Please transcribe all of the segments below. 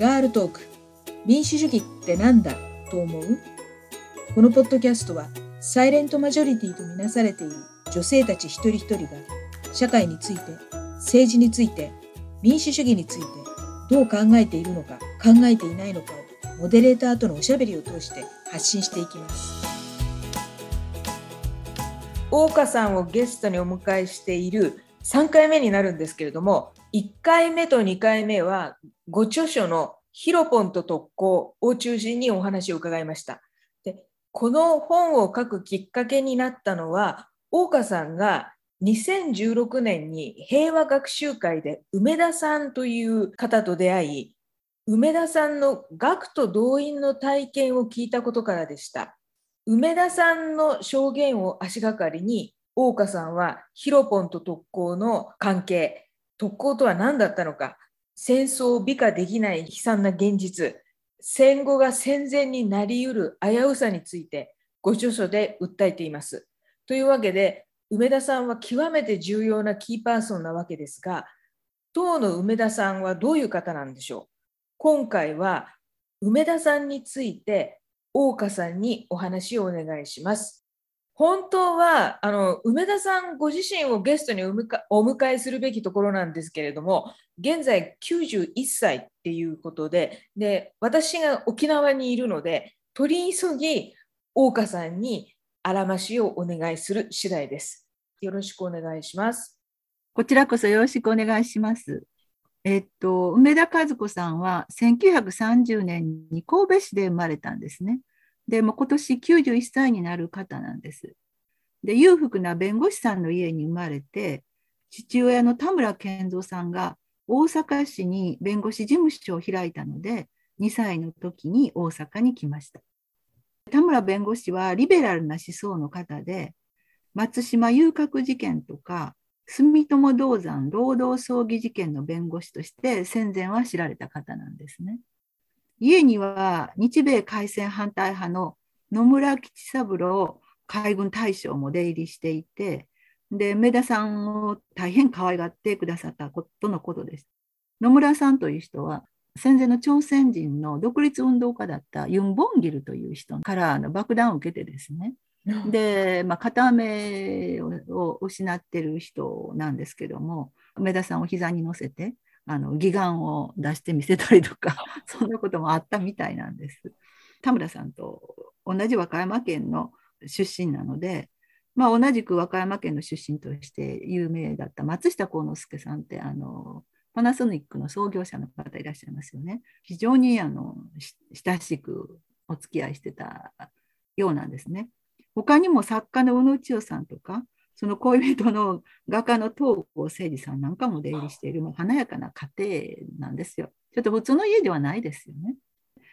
ガールトーク。民主主義ってなんだ？と思う？このポッドキャストはサイレントマジョリティとみなされている女性たち一人一人が社会について政治について民主主義についてどう考えているのか考えていないのかをモデレーターとのおしゃべりを通して発信していきます。大岡さんをゲストにお迎えしている3回目になるんですけれども1回目と2回目はご著書のヒロポンと特攻を中心にお話を伺いました。でこの本を書くきっかけになったのは大岡さんが2016年に平和学習会で梅田さんという方と出会い梅田さんの学徒動員の体験を聞いたことからでした。梅田さんの証言を足がかりに大岡さんはヒロポンと特攻の関係特攻とは何だったのか戦争を美化できない悲惨な現実戦後が戦前になりうる危うさについてご著書で訴えています。というわけで梅田さんは極めて重要なキーパーソンなわけですが当の梅田さんはどういう方なんでしょう今回は梅田さんについて大岡さんにお話をお願いします。本当はあの梅田さんご自身をゲストにお迎えするべきところなんですけれども現在91歳っていうことでで私が沖縄にいるので取り急ぎ大岡さんにあらましをお願いする次第です。よろしくお願いします。こちらこそよろしくお願いします。えっと、梅田和子さんは1930年に神戸市で生まれたんですね。で、も今年91歳になる方なんです。で、裕福な弁護士さんの家に生まれて、父親の田村健三さんが大阪市に弁護士事務所を開いたので、2歳の時に大阪に来ました。田村弁護士はリベラルな思想の方で、松島遊郭事件とか、住友銅山労働葬儀事件の弁護士として戦前は知られた方なんですね。家には日米開戦反対派の野村吉三郎海軍大将も出入りしていて、で、梅田さんを大変可愛がってくださったことのことです。野村さんという人は、戦前の朝鮮人の独立運動家だったユン・ボンギルという人からの爆弾を受けてですね、で、まあ、片目を失ってる人なんですけども、梅田さんを膝に乗せて、あの義眼を出して見せたりとか、そんなこともあったみたいなんです。田村さんと同じ和歌山県の出身なので、まあ、同じく和歌山県の出身として有名だった松下幸之助さんってあのパナソニックの創業者の方いらっしゃいますよね。非常にあの親しくお付き合いしてたようなんですね。他にも作家の宇野千代さんとか、その恋人の画家の東郷誠二さんなんかも出入りしている、もう華やかな家庭なんですよ。ちょっと普通の家ではないですよね。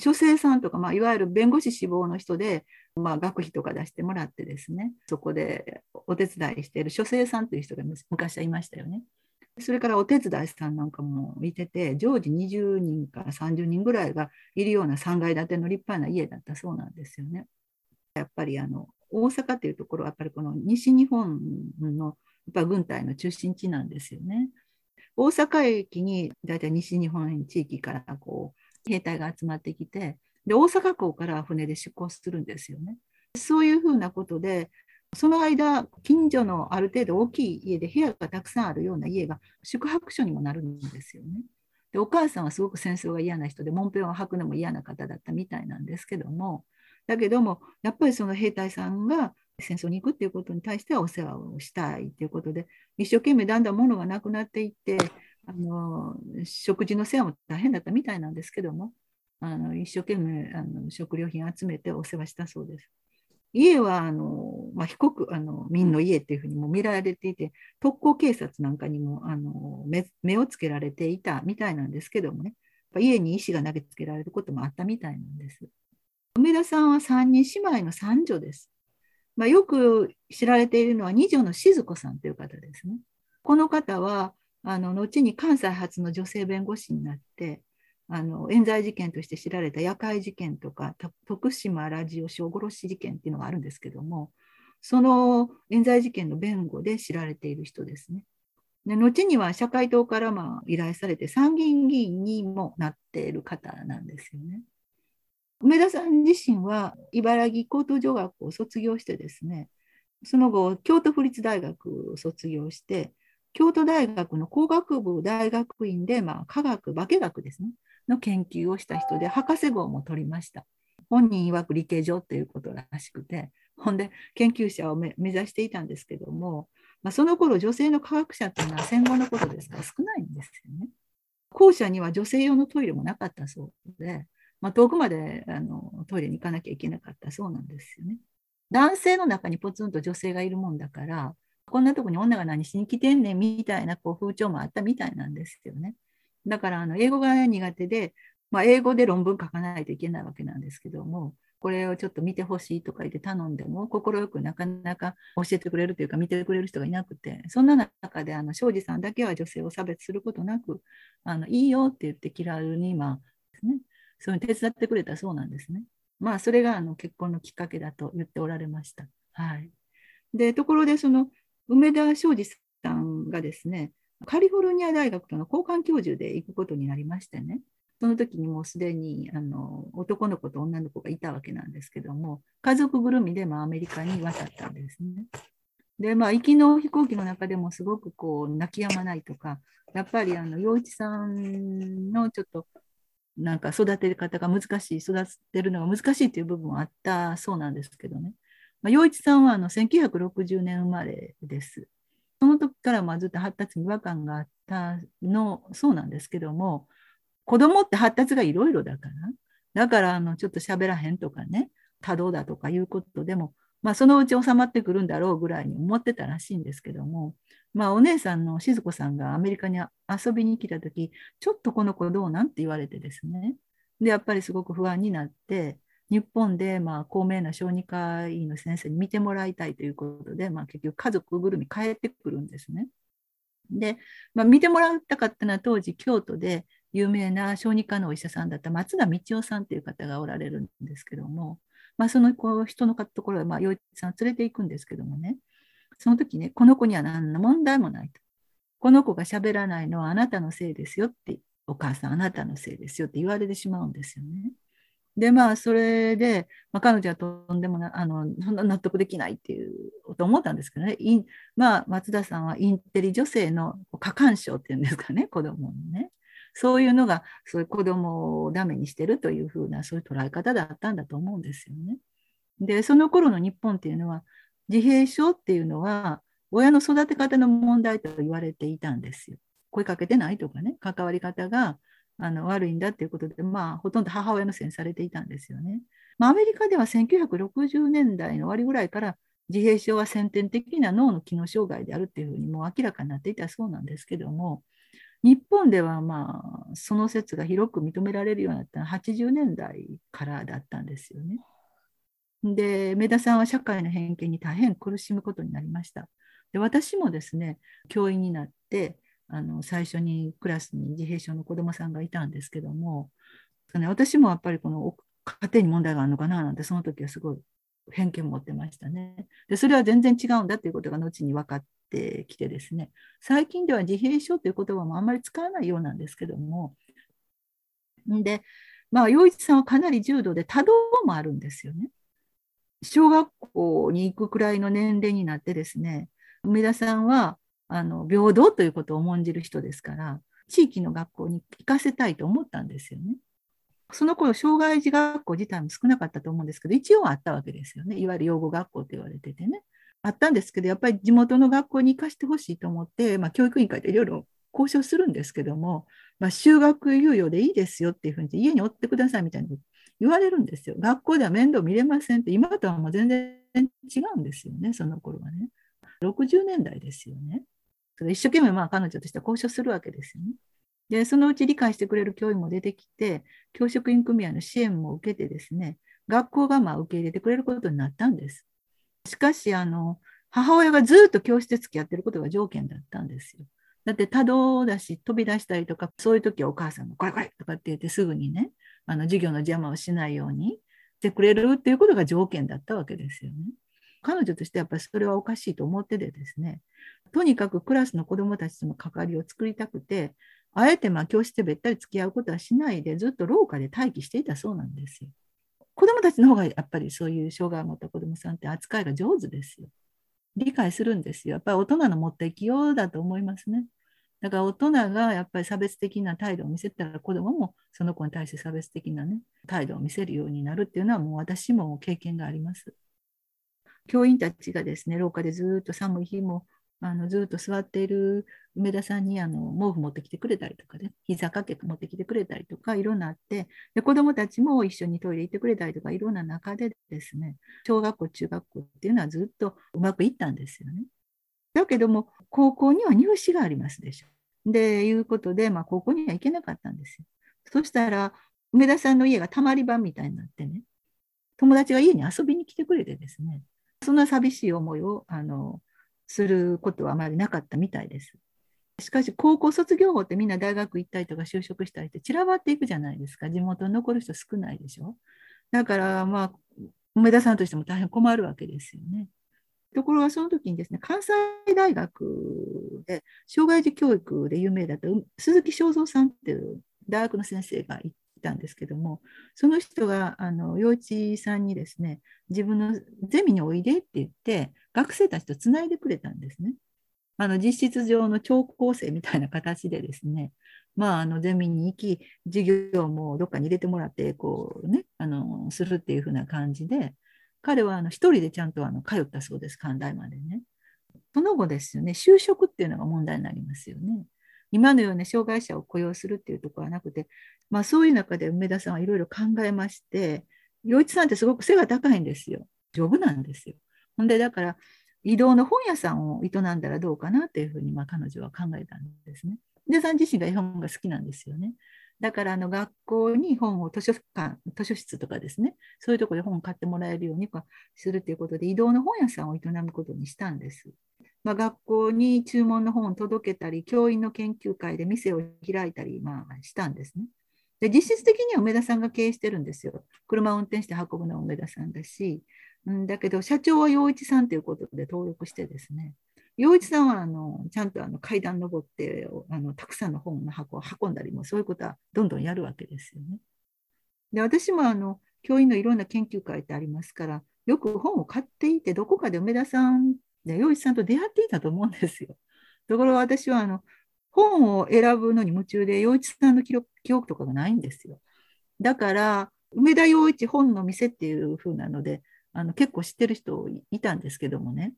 書生さんとか、まあ、いわゆる弁護士志望の人で、まあ、学費とか出してもらってですね、そこでお手伝いしている書生さんという人が昔はいましたよね。それからお手伝いさんなんかもいてて、常時20人から30人ぐらいがいるような3階建ての立派な家だったそうなんですよね。やっぱりあの大阪というところはやっぱりこの西日本のやっぱ軍隊の中心地なんですよね。大阪駅に大体西日本地域からこう兵隊が集まってきてで大阪港から船で出港するんですよね。そういうふうなことでその間近所のある程度大きい家で部屋がたくさんあるような家が宿泊所にもなるんですよね。でお母さんはすごく戦争が嫌な人で門ンを吐くのも嫌な方だったみたいなんですけどもだけども、やっぱりその兵隊さんが戦争に行くっていうことに対してはお世話をしたいということで、一生懸命だんだん物がなくなっていって、あの食事の世話も大変だったみたいなんですけども、あの一生懸命あの食料品集めてお世話したそうです。家はあの、まあ、被告あの民の家っていうふうにも見られていて特攻警察なんかにもあの目をつけられていたみたいなんですけどもね家に石が投げつけられることもあったみたいなんです。梅田さんは三人姉妹の三女です。まあ、よく知られているのは二女の静子さんという方ですね。この方はあの後に関西初の女性弁護士になってあの冤罪事件として知られた夜会事件とか徳島ラジオ小殺し事件っていうのがあるんですけどもその冤罪事件の弁護で知られている人ですね。で後には社会党からまあ依頼されて参議院議員にもなっている方なんですよね。梅田さん自身は茨城高等女学校を卒業してですね、その後、京都府立大学を卒業して、京都大学の工学部大学院で、まあ、科学、化学ですね、の研究をした人で、博士号も取りました。本人曰く理系上ということらしくて、ほんで研究者を目指していたんですけども、まあ、その頃女性の科学者というのは戦後のことですから少ないんですよね。校舎には女性用のトイレもなかったそうで、まあ、遠くまであのトイレに行かなきゃいけなかったそうなんですよね。男性の中にポツンと女性がいるもんだから、こんなとこに女が何しに来てんねんみたいなこう風潮もあったみたいなんですよね。だからあの英語が苦手で、まあ、英語で論文書かないといけないわけなんですけども、これをちょっと見てほしいとか言って頼んでも、快くなかなか教えてくれるというか、見てくれる人がいなくて、そんな中で、あの庄司さんだけは女性を差別することなく、あのいいよって言って気軽に、まあですね、そういう手伝ってくれたそうなんですね。まあ、それがあの結婚のきっかけだと言っておられました。はい、でところで、その梅田昌司さんがですね、カリフォルニア大学との交換教授で行くことになりましてね、その時にもうすでにあの男の子と女の子がいたわけなんですけども、家族ぐるみでまあアメリカに渡ったんですね。で、まあ、行きの飛行機の中でもすごくこう泣き止まないとか、やっぱりあの陽一さんのちょっとなんか育て方が難しい、育てるのが難しいという部分はあったそうなんですけどね。まあ、陽一さんはあの1960年生まれです。その時からまあずっと発達に違和感があったのそうなんですけども、子供って発達がいろいろだから、だからあのちょっと喋らへんとかね、多動だとかいうことでも、まあ、そのうち収まってくるんだろうぐらいに思ってたらしいんですけども、まあ、お姉さんの静子さんがアメリカに遊びに来た時ちょっとこの子どうなんて言われてですねでやっぱりすごく不安になって日本でまあ高名な小児科医の先生に見てもらいたいということで、まあ、結局家族ぐるみ帰ってくるんですね。で、まあ、見てもらったかったのは当時京都で有名な小児科のお医者さんだった松田道夫さんという方がおられるんですけども、まあ、そのこう人のところへ、まあ、洋一さんを連れていくんですけどもね、その時ね、この子には何の問題もないと。この子が喋らないのはあなたのせいですよって、お母さんあなたのせいですよって言われてしまうんですよね。で、まあ、それで、まあ、彼女はとんでもなあの、そんな納得できないっていうこと思ったんですけどね、まあ、松田さんはインテリ女性の過干渉っていうんですかね、子供のね。そういうのが、そういう子供をダメにしてるというふうな、そういう捉え方だったんだと思うんですよね。で、その頃の日本っていうのは、自閉症っていうのは、親の育て方の問題と言われていたんですよ。声かけてないとかね、関わり方があの悪いんだっていうことで、まあ、ほとんど母親のせいにされていたんですよね。まあ、アメリカでは1960年代の終わりぐらいから自閉症は先天的な脳の機能障害であるっていうふうにもう明らかになっていたそうなんですけども、日本ではまあその説が広く認められるようになったのは80年代からだったんですよね。で、梅田さんは社会の偏見に大変苦しむことになりました。で私もですね、教員になって、あの最初にクラスに自閉症の子どもさんがいたんですけども、私もやっぱりこの家庭に問題があるのかななんて、その時はすごい偏見を持ってましたね。で、それは全然違うんだということが後に分かってきてですね、最近では自閉症という言葉もあんまり使わないようなんですけども、で、まあ、洋一さんはかなり重度で多動もあるんですよね。小学校に行くくらいの年齢になってですね、梅田さんはあの平等ということを重んじる人ですから、地域の学校に行かせたいと思ったんですよね。その頃、障害児学校自体も少なかったと思うんですけど、一応あったわけですよね。いわゆる養護学校と言われててね。あったんですけど、やっぱり地元の学校に行かせてほしいと思って、まあ、教育委員会でいろいろ交渉するんですけども、まあ、修学猶予でいいですよっていうふうに家におってくださいみたいなこと言われるんですよ。学校では面倒見れませんって、今とはもう全然違うんですよね、その頃はね。60年代ですよね。一生懸命まあ彼女としては交渉するわけですよね。で、そのうち理解してくれる教員も出てきて、教職員組合の支援も受けてですね、学校がまあ受け入れてくれることになったんです。しかし、あの、母親がずっと教室で付き合ってることが条件だったんですよ。だって多動だし、飛び出したりとか、そういう時はお母さんがこれこれとかって言ってすぐにね、あの授業の邪魔をしないようにしてくれるっていうことが条件だったわけですよね。彼女としてやっぱりそれはおかしいと思っててですね、とにかくクラスの子どもたちとの関わりを作りたくて、あえてまあ教室でべったり付き合うことはしないで、ずっと廊下で待機していたそうなんですよ。子どもたちの方がやっぱりそういう障害を持った子どもさんって扱いが上手ですよ。理解するんですよ。やっぱり大人の持った生きようだと思いますね。だから大人がやっぱり差別的な態度を見せたら子どももその子に対して差別的な、ね、態度を見せるようになるっていうのはもう私も経験があります。教員たちがですね廊下でずっと寒い日もあのずっと座っている梅田さんにあの毛布持ってきてくれたりとかね、膝掛け持ってきてくれたりとか、いろんなあって、で子どもたちも一緒にトイレ行ってくれたりとか、いろんな中でですね、小学校、中学校っていうのはずっとうまくいったんですよね。だけども、高校には入試がありますでしょ。で、いうことで、まあ、高校には行けなかったんですよ。そしたら、梅田さんの家がたまり場みたいになってね、友達が家に遊びに来てくれてですね、そんな寂しい思いをあのすることはあまりなかったみたいです。しかし、高校卒業後ってみんな大学行ったりとか就職したりって散らばっていくじゃないですか。地元に残る人少ないでしょ。だから、まあ、梅田さんとしても大変困るわけですよね。ところがその時にですね、関西大学で障害児教育で有名だった鈴木正蔵さんっていう大学の先生がいたんですけども、その人があの幼稚さんにですね、自分のゼミにおいでって言って、学生たちとつないでくれたんですね。あの実質上の聴講生みたいな形でですね、まあ、あのゼミに行き、授業もどっかに入れてもらって、こうね、あのするっていう風な感じで、彼はあの一人でちゃんとあの通ったそうです、寛大までね。その後ですよね、就職っていうのが問題になりますよね。今のような障害者を雇用するっていうところはなくて、まあ、そういう中で梅田さんはいろいろ考えまして、洋一さんってすごく背が高いんですよ。丈夫なんですよ。ほんで、だから、移動の本屋さんを営んだらどうかなっていうふうに、まあ、彼女は考えたんですね。で、さん自身が絵本が好きなんですよね。だからあの学校に本を図書館、図書室とかですね、そういうところで本を買ってもらえるようにするということで、移動の本屋さんを営むことにしたんです。まあ、学校に注文の本を届けたり、教員の研究会で店を開いたり、まあ、したんですね。で実質的には梅田さんが経営してるんですよ。車を運転して運ぶのは梅田さんだし、うん、だけど社長は陽一さんということで登録してですね、陽一さんはあのちゃんとあの階段登ってあのたくさんの本の箱を運んだりもそういうことはどんどんやるわけですよね。で私もあの教員のいろんな研究会ってありますからよく本を買っていてどこかで梅田さんで陽一さんと出会っていたと思うんですよ。ところが私はあの本を選ぶのに夢中で、洋一さんの記録記憶とかがないんですよ。だから、梅田洋一本の店っていう風なので、あの結構知ってる人いたんですけどもね。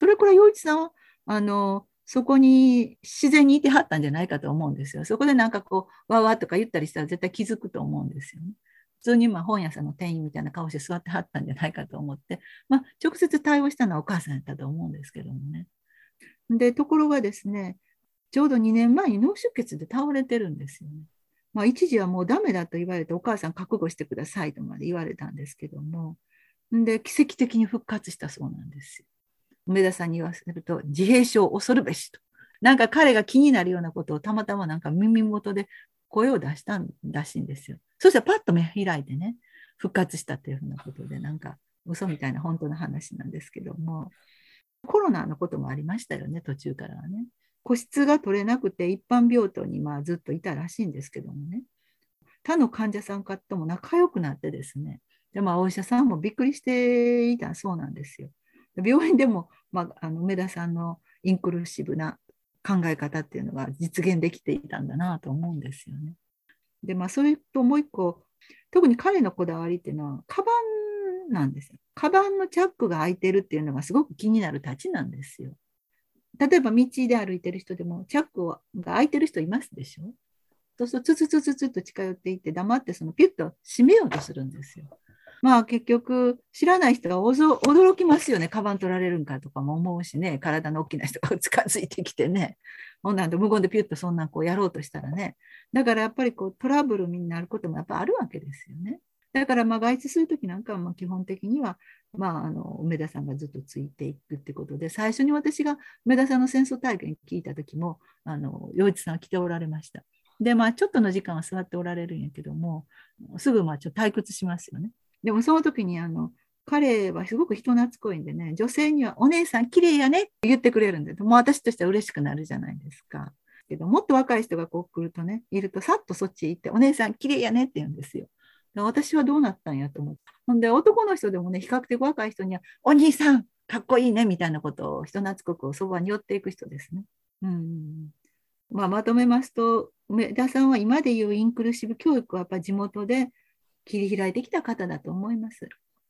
それくら洋一さんは、あの、そこに自然にいてはったんじゃないかと思うんですよ。そこでなんかこう、わわとか言ったりしたら絶対気づくと思うんですよね。普通にま本屋さんの店員みたいな顔して座ってはったんじゃないかと思って、まあ、直接対応したのはお母さんやったと思うんですけどもね。で、ところがですね、ちょうど2年前に脳出血で倒れてるんですよね。まあ、一時はもうダメだと言われて、お母さん覚悟してくださいとまで言われたんですけども、で、奇跡的に復活したそうなんですよ。梅田さんに言わせると、自閉症恐るべしと。なんか彼が気になるようなことをたまたまなんか耳元で声を出したらしいんですよ。そしたらパッと目開いてね、復活したというふうなことで、なんか嘘みたいな本当の話なんですけども、コロナのこともありましたよね、途中からはね。個室が取れなくて一般病棟にまあずっといたらしいんですけどもね他の患者さんとも仲良くなってですねで、まあ、お医者さんもびっくりしていたそうなんですよ。病院でも、まあ、あの梅田さんのインクルーシブな考え方っていうのが実現できていたんだなと思うんですよね。でまあそれともう一個特に彼のこだわりっていうのはカバンなんですよ。カバンのチャックが開いてるっていうのがすごく気になるたちなんですよ。例えば道で歩いてる人でもチャックが開いてる人いますでしょそうするとツツツツツと近寄っていって黙ってそのピュッと閉めようとするんですよ。まあ結局知らない人は驚きますよね。カバン取られるんかとかも思うしね。体の大きな人が近づいてきてね。ほんなんで無言でピュッとそんなんこうやろうとしたらね。だからやっぱりこうトラブルになることもやっぱあるわけですよね。だからまあ外出するときなんかは基本的にはまあ、あの梅田さんがずっとついていくってことで最初に私が梅田さんの戦争体験聞いた時もあの洋一さんは来ておられました。でまあちょっとの時間は座っておられるんやけどもすぐまあちょっと退屈しますよね。でもその時にあの彼はすごく人懐っこいんでね、女性にはお姉さん綺麗やねって言ってくれるんで、もう私としては嬉しくなるじゃないですか。けど、もっと若い人がこう来るとね、いるとさっとそっち行って、お姉さん綺麗やねって言うんですよ。私はどうなったんやと思って。ほんで、男の人でもね、比較的若い人には、お兄さん、かっこいいねみたいなことを人懐っこくそばに寄っていく人ですね。うんまあ、まとめますと、梅田さんは今でいうインクルーシブ教育はやっぱ地元で切り開いてきた方だと思います。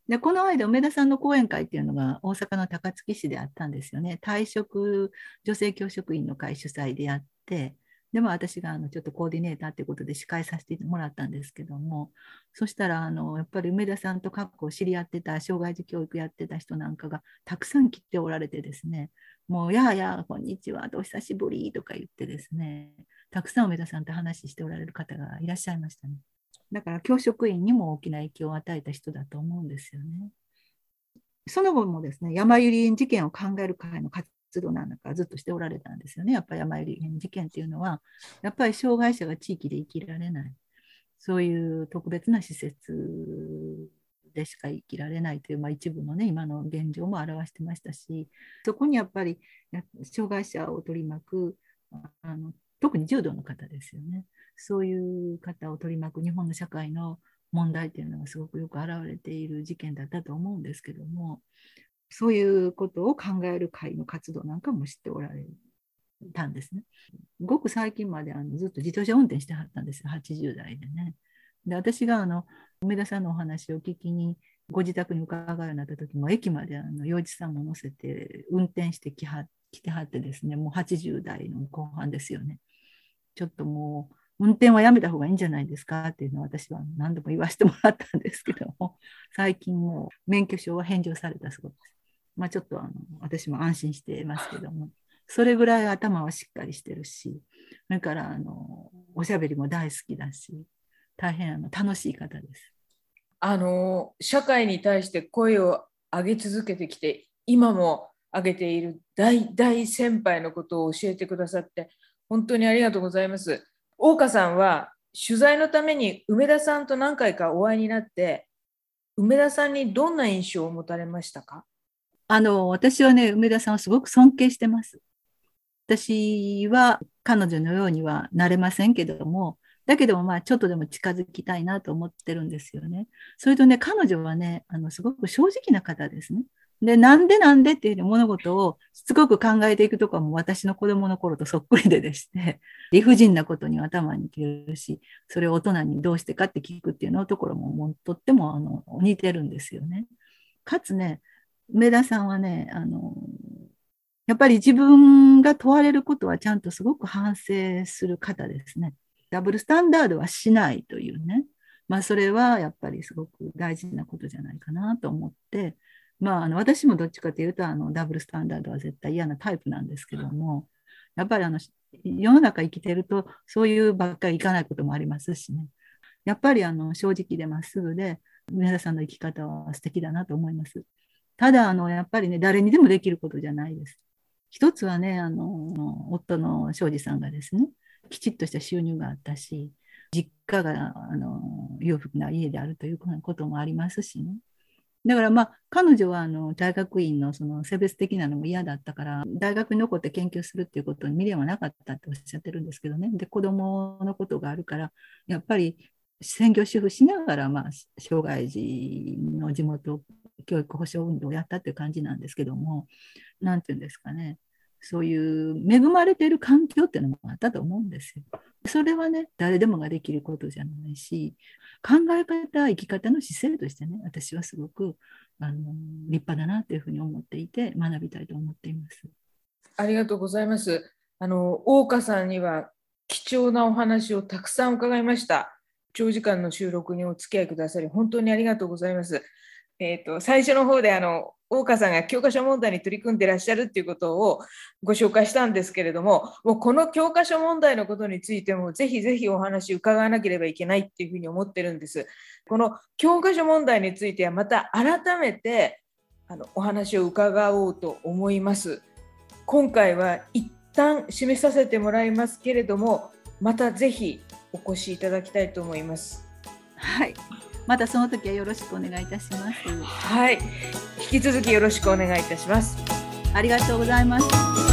でこの間、梅田さんの講演会っていうのが大阪の高槻市であったんですよね。退職女性教職員の会主催でやって、でも私があのちょっとコーディネーターということで司会させてもらったんですけども、そしたらあのやっぱり梅田さんと過去知り合ってた障害児教育やってた人なんかがたくさん来ておられてですね、もうやあやあ、こんにちは、とお久しぶりとか言ってですね、たくさん梅田さんと話しておられる方がいらっしゃいましたね。だから教職員にも大きな影響を与えた人だと思うんですよね。その後もですね、山百合事件を考える会の活動なんかずっとしておられたんですよね。やっぱり山百合事件っていうのは、やっぱり障害者が地域で生きられない、そういう特別な施設でしか生きられないという、まあ、一部のね、今の現状も表してましたし、そこにやっぱり障害者を取り巻く、あの特に重度の方ですよね。そういう方を取り巻く日本の社会の問題というのがすごくよく表れている事件だったと思うんですけども、そういうことを考える会の活動なんかも知っておられたんですね。ごく最近まであのずっと自動車運転してはったんですよ、80代でね。で私があの梅田さんのお話を聞きにご自宅に伺うようになった時も駅まであの洋一さんも乗せて運転してきは来てはってですねもう80代の後半ですよねちょっともう運転はやめた方がいいんじゃないですかっていうのを私は何度も言わせてもらったんですけども 最近もう免許証は返上されたそうです。まあ、ちょっとあの私も安心していますけどもそれぐらい頭はしっかりしてるしそれからあのおしゃべりも大好きだし大変あの楽しい方です。あの社会に対して声を上げ続けてきて今も上げている大大先輩のことを教えてくださって本当にありがとうございます。大岡さんは取材のために梅田さんと何回かお会いになって梅田さんにどんな印象を持たれましたか？あの私はね梅田さんをすごく尊敬してます。私は彼女のようにはなれませんけどもだけどもまあちょっとでも近づきたいなと思ってるんですよね。それとね、彼女はね、あのすごく正直な方ですね。で、なんでなんでっていう物事をしつこく考えていくとかも私の子供の頃とそっくりででして、理不尽なことに頭にきるし、それを大人にどうしてかって聞くっていうのところももうとってもあの似てるんですよね。かつね、梅田さんはね、あの、やっぱり自分が問われることはちゃんとすごく反省する方ですね。ダブルスタンダードはしないというね、まあ、それはやっぱりすごく大事なことじゃないかなと思って、まあ、あの私もどっちかというとあのダブルスタンダードは絶対嫌なタイプなんですけども、やっぱりあの世の中生きてるとそういうばっかりいかないこともありますしね、やっぱりあの正直でまっすぐで、梅田さんの生き方は素敵だなと思います。ただあの、やっぱりね、誰にでもできることじゃないです。一つはね、あの夫の庄司さんがですね、きちっとした収入があったし、実家があの裕福な家であるということもありますしね。だからまあ彼女はあの大学院のその性別的なのも嫌だったから大学に残って研究するっていうことに未練はなかったっておっしゃってるんですけどね。で子供のことがあるからやっぱり専業主婦しながらまあ障害児の地元教育保障運動をやったっていう感じなんですけども何て言うんですかね。そういう恵まれている環境っていうのもあったと思うんですよ。それはね、誰でもができることじゃないし、考え方、生き方の姿勢としてね、私はすごくあの立派だなというふうに思っていて、学びたいと思っています。ありがとうございます。あの大岡さんには貴重なお話をたくさん伺いました。長時間の収録にお付き合いくださり、本当にありがとうございます。えーと、最初の方であの大岡さんが教科書問題に取り組んでらっしゃるっていうことをご紹介したんですけれども、もうこの教科書問題のことについても、ぜひぜひお話伺わなければいけないっていうふうに思ってるんです。この教科書問題については、また改めてあのお話を伺おうと思います。今回は一旦締めさせてもらいますけれども、またぜひお越しいただきたいと思います。はいまたその時はよろしくお願いいたします。はい、引き続きよろしくお願いいたします。ありがとうございます。